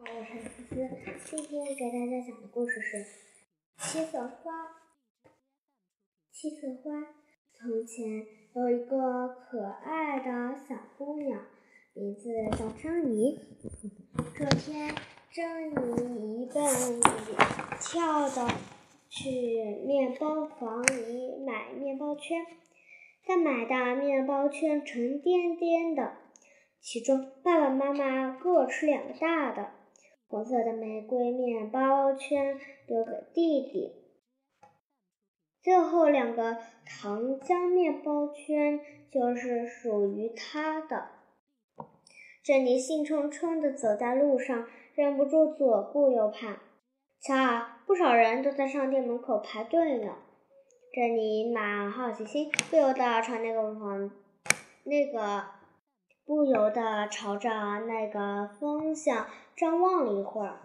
我是思思，今天给大家讲的故事是《七色花》。七色花，从前有一个可爱的小姑娘，名字叫珍妮。这天，珍妮一蹦一跳的去面包房里买面包圈，她买的面包圈沉甸甸的，其中爸爸妈妈各吃两个大的。红色的玫瑰面包圈留给弟弟，最后两个糖浆面包圈就是属于他的。珍妮兴冲冲地走在路上，忍不住左顾右盼。瞧啊，不少人都在商店门口排队呢。珍妮满好奇心，不由得朝那个方那个。不由得朝着那个方向张望了一会儿。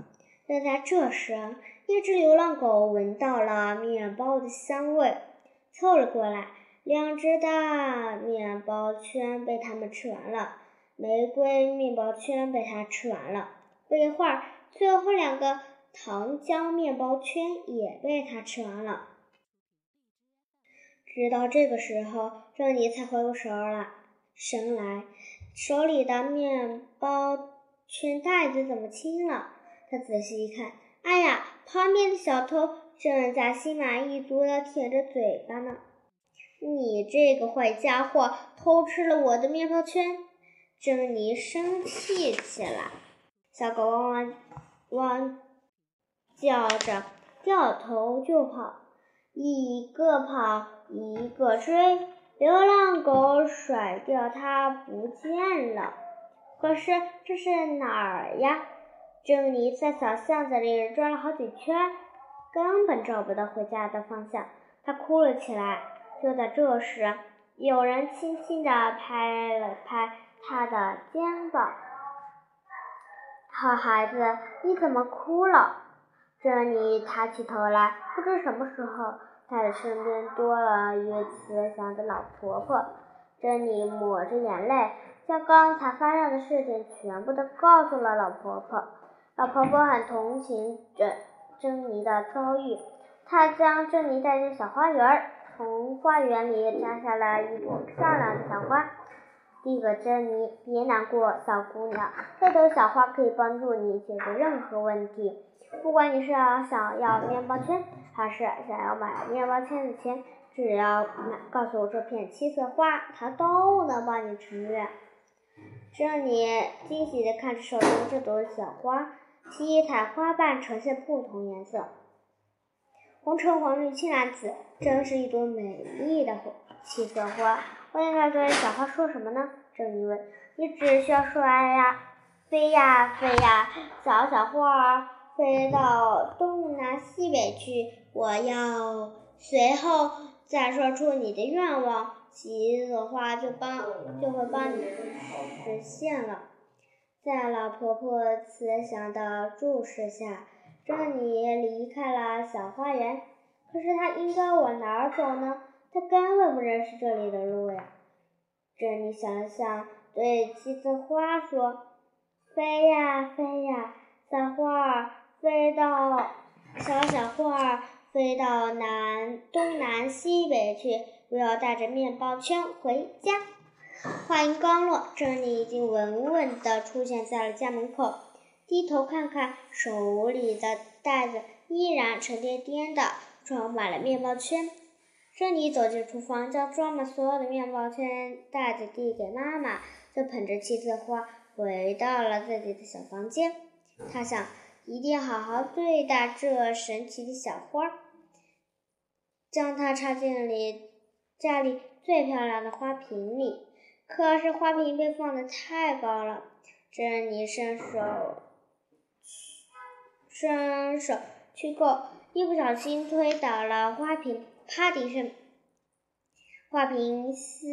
就在这时，一只流浪狗闻到了面包的香味，凑了过来。两只大面包圈被它们吃完了，玫瑰面包圈被它吃完了。不一会儿，最后两个糖浆面包圈也被它吃完了。直到这个时候，珍妮才回过神儿来，神来。手里的面包圈袋子怎么轻了？他仔细一看，哎呀，旁边的小偷正在心满意足地舔着嘴巴呢！你这个坏家伙，偷吃了我的面包圈！珍妮生气起来，小狗汪汪汪叫着，掉头就跑，一个跑，一个追。流浪狗甩掉它不见了，可是这是哪儿呀？珍妮在小巷子里转了好几圈，根本找不到回家的方向。她哭了起来。就在这时，有人轻轻地拍了拍她的肩膀：“好孩子，你怎么哭了？”珍妮抬起头来，不知什么时候。他的身边多了一位慈祥的老婆婆，珍妮抹着眼泪，将刚才发生的事情全部都告诉了老婆婆。老婆婆很同情珍珍妮的遭遇，她将珍妮带进小花园，从花园里摘下了一朵漂亮的小花，递给珍妮：“别难过，小姑娘，这朵小花可以帮助你解决任何问题。”不管你是想要面包圈，他是想要买面包圈的钱，只要买告诉我这片七色花，它都能帮你成愿。珍妮惊喜地看着手中这朵小花，七彩花瓣呈现不同颜色，红橙黄绿青蓝紫，真是一朵美丽的七色花。我应该对小花说什么呢？珍妮问。你只需要说呀，飞呀飞呀，小小花儿。飞到东南西北去，我要随后再说出你的愿望，七色花就帮就会帮你实现了。在老婆婆慈祥的注视下，珍妮离开了小花园。可是她应该往哪儿走呢？她根本不认识这里的路呀。珍妮想了想，对七色花说：“飞呀飞呀，小花儿。”飞到小小花儿飞到南东南西北去，我要带着面包圈回家。话音刚落，珍妮已经稳稳地出现在了家门口。低头看看手里的袋子，依然沉甸甸的装满了面包圈。珍妮走进厨房，将装满所有的面包圈袋子递给妈妈，就捧着七色花回到了自己的小房间。她想。一定好好对待这神奇的小花，将它插进里家里最漂亮的花瓶里。可是花瓶被放的太高了，珍妮伸手伸手去够，一不小心推倒了花瓶，啪的一声，花瓶四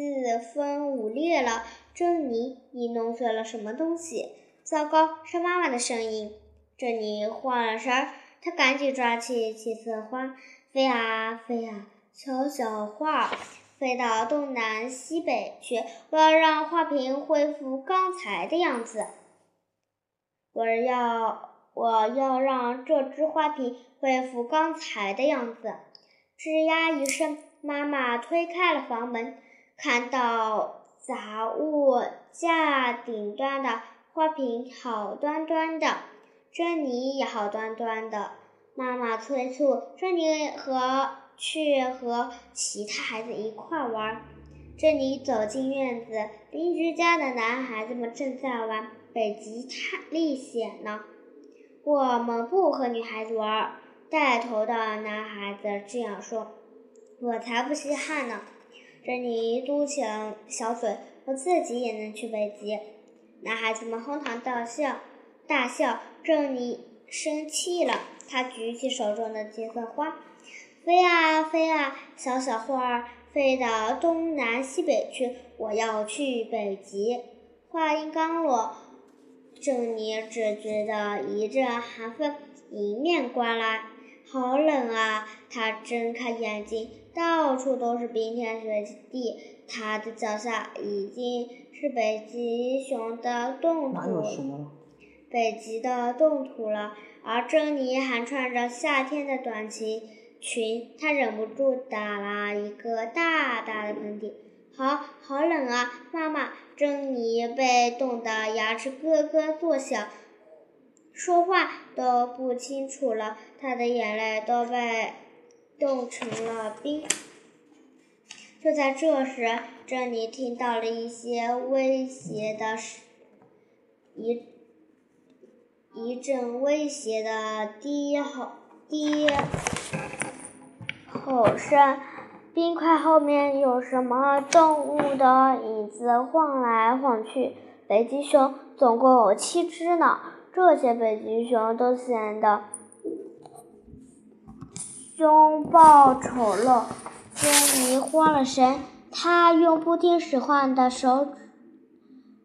分五裂了。珍妮，你弄碎了什么东西？糟糕，是妈妈的声音。珍妮慌了神儿，她赶紧抓起七色花，飞啊飞啊，小小花飞到东南西北去。我要让花瓶恢复刚才的样子。我要我要让这只花瓶恢复刚才的样子。吱呀一声，妈妈推开了房门，看到杂物架顶端的花瓶好端端的，珍妮也好端端的。妈妈催促珍妮和去和其他孩子一块玩。珍妮走进院子，邻居家的男孩子们正在玩北极探历险呢。我们不和女孩子玩。带头的男孩子这样说：“我才不稀罕呢！”珍妮嘟起了小嘴：“我自己也能去北极。”男孩子们哄堂大笑，大笑。珍妮生气了，他举起手中的金色花，飞啊飞啊，小小花儿飞到东南西北去。我要去北极。话音刚落，珍妮只觉得一阵寒风迎面刮来。好冷啊！她睁开眼睛，到处都是冰天雪地，她的脚下已经是北极熊的冻土，北极的冻土了。而珍妮还穿着夏天的短裙裙，她忍不住打了一个大大的喷嚏。好好冷啊，妈妈！珍妮被冻得牙齿咯咯作响。说话都不清楚了，她的眼泪都被冻成了冰。就在这时，珍妮听到了一些威胁的一一阵威胁的低吼低吼声，冰块后面有什么动物的影子晃来晃去。北极熊总共有七只呢。这些北极熊都显得凶暴丑陋。珍妮慌了神，她用不听使唤的手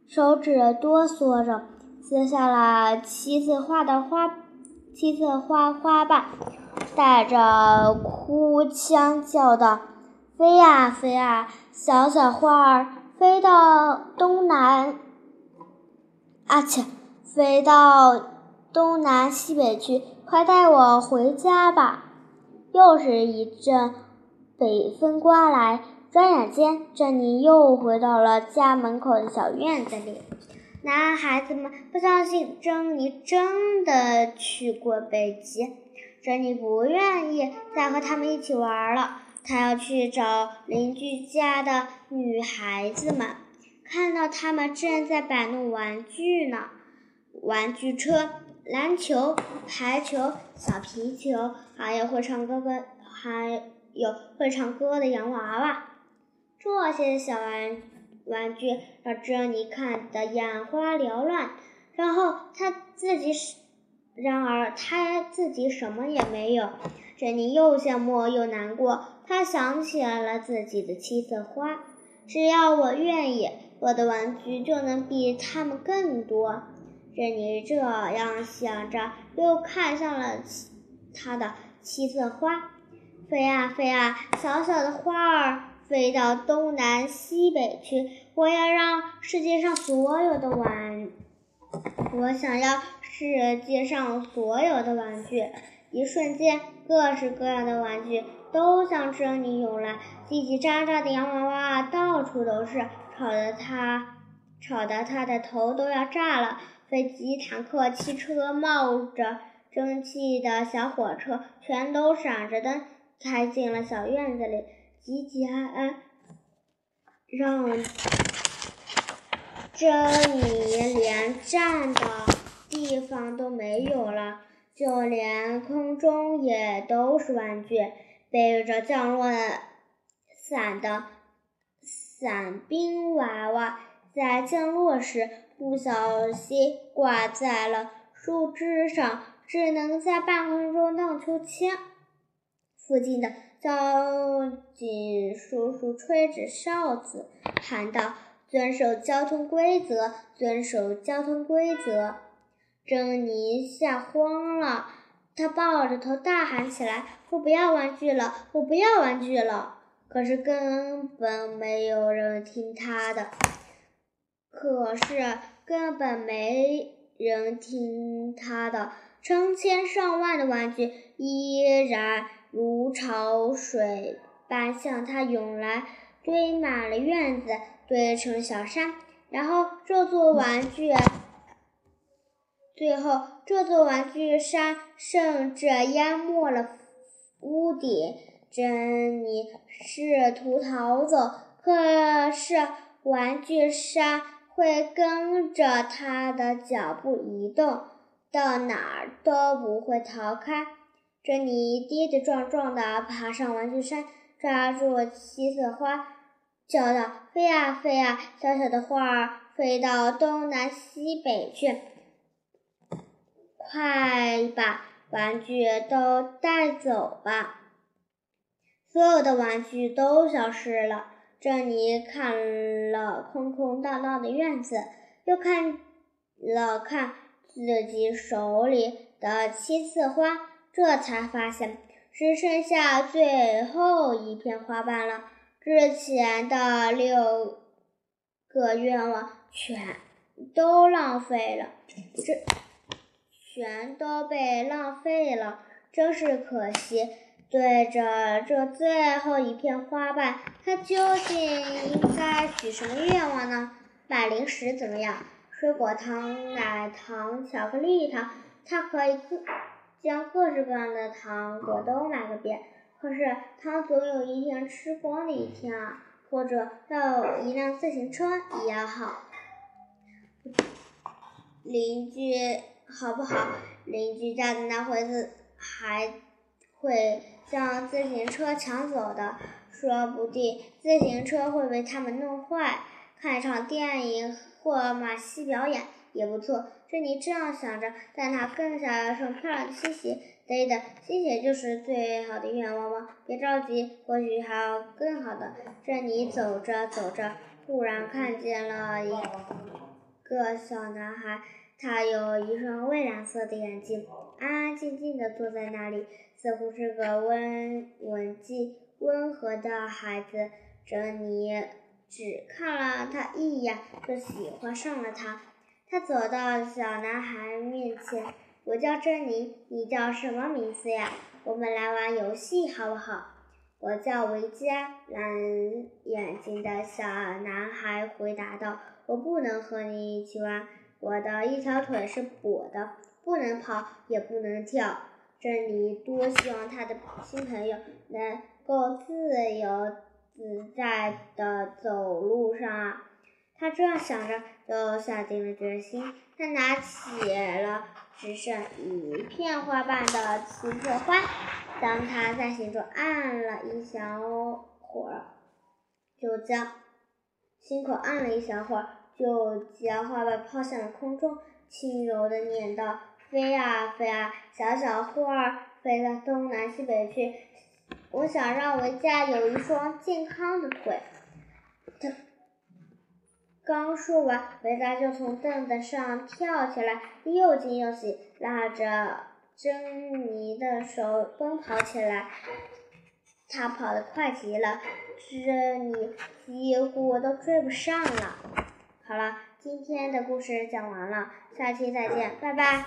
手指哆嗦着，撕下了七色花的花七色花花瓣，带着哭腔叫道：“飞呀飞呀，小小花儿，飞到东南。”啊切。飞到东南西北去，快带我回家吧！又是一阵北风刮来，转眼间，珍妮又回到了家门口的小院子里。男孩子们不相信珍妮真的去过北极，珍妮不愿意再和他们一起玩了。她要去找邻居家的女孩子们，看到他们正在摆弄玩具呢。玩具车、篮球、排球、小皮球，还有会唱歌的，还有会唱歌的洋娃娃。这些小玩玩具让珍妮看得眼花缭乱。然后她自己，然而她自己什么也没有。珍妮又羡慕又难过。她想起了自己的七色花。只要我愿意，我的玩具就能比他们更多。珍妮这样想着，又看向了他的七色花，飞啊飞啊，小小的花儿飞到东南西北去。我要让世界上所有的玩，我想要世界上所有的玩具。一瞬间，各式各样的玩具都向珍妮涌来，叽叽喳喳的洋娃娃到处都是，吵得他，吵得他的头都要炸了。飞机、坦克、汽车、冒着蒸汽的小火车，全都闪着灯，开进了小院子里，吉吉安安，让珍妮连站的地方都没有了。就连空中也都是玩具，背着降落伞的伞兵娃娃，在降落时。不小心挂在了树枝上，只能在半空中荡秋千。附近的交警叔叔吹着哨子，喊道：“遵守交通规则，遵守交通规则！”珍妮吓慌了，她抱着头大喊起来：“我不要玩具了！我不要玩具了！”可是根本没有人听她的。可是根本没人听他的。成千上万的玩具依然如潮水般向他涌来，堆满了院子，堆成小山。然后这座玩具，最后这座玩具山甚至淹没了屋顶。珍妮试图逃走，可是玩具山会跟着她的脚步移动。到哪儿都不会逃开。珍妮跌跌撞撞地爬上玩具山，抓住七色花，叫道：“飞啊飞啊，小小的花儿，飞到东南西北去！快把玩具都带走吧！”所有的玩具都消失了。珍妮看了空空荡荡的院子，又看了看。自己手里的七色花，这才发现只剩下最后一片花瓣了。之前的六个愿望全都浪费了，这全都被浪费了，真是可惜。对着这最后一片花瓣，他究竟应该许什么愿望呢？买零食怎么样？水果糖、奶糖、巧克力糖，他可以各将各式各样的糖果都买个遍。可是他总有一天吃光的一天啊！或者要一辆自行车也好。邻居好不好？邻居家的那回子还会将自行车抢走的，说不定自行车会被他们弄坏。看一场电影。或马戏表演也不错，珍妮这样想着，但她更想要双漂亮的新鞋。对的，新鞋就是最好的愿望吗？别着急，或许还有更好的。珍妮走着走着，忽然看见了一个小男孩，他有一双蔚蓝色的眼睛，安安静静地坐在那里，似乎是个温文静、温和的孩子。珍妮。只看了他一眼，就喜欢上了他。他走到小男孩面前：“我叫珍妮，你叫什么名字呀？我们来玩游戏好不好？”“我叫维嘉。”蓝眼睛的小男孩回答道。“我不能和你一起玩，我的一条腿是跛的，不能跑，也不能跳。”珍妮多希望他的新朋友能够自由。自在的走路上啊，他这样想着，就下定了决心。他拿起了只剩一片花瓣的七色花，当他在心中按了一小会儿，就将心口按了一小会儿，就将花瓣抛向了空中，轻柔的念道：“飞啊飞啊，小小花儿，飞到东南西北去。”我想让维嘉有一双健康的腿。他刚说完，维达就从凳子上跳起来，又惊又喜，拉着珍妮的手奔跑起来。他跑得快极了，珍妮几乎都追不上了。好了，今天的故事讲完了，下期再见，拜拜。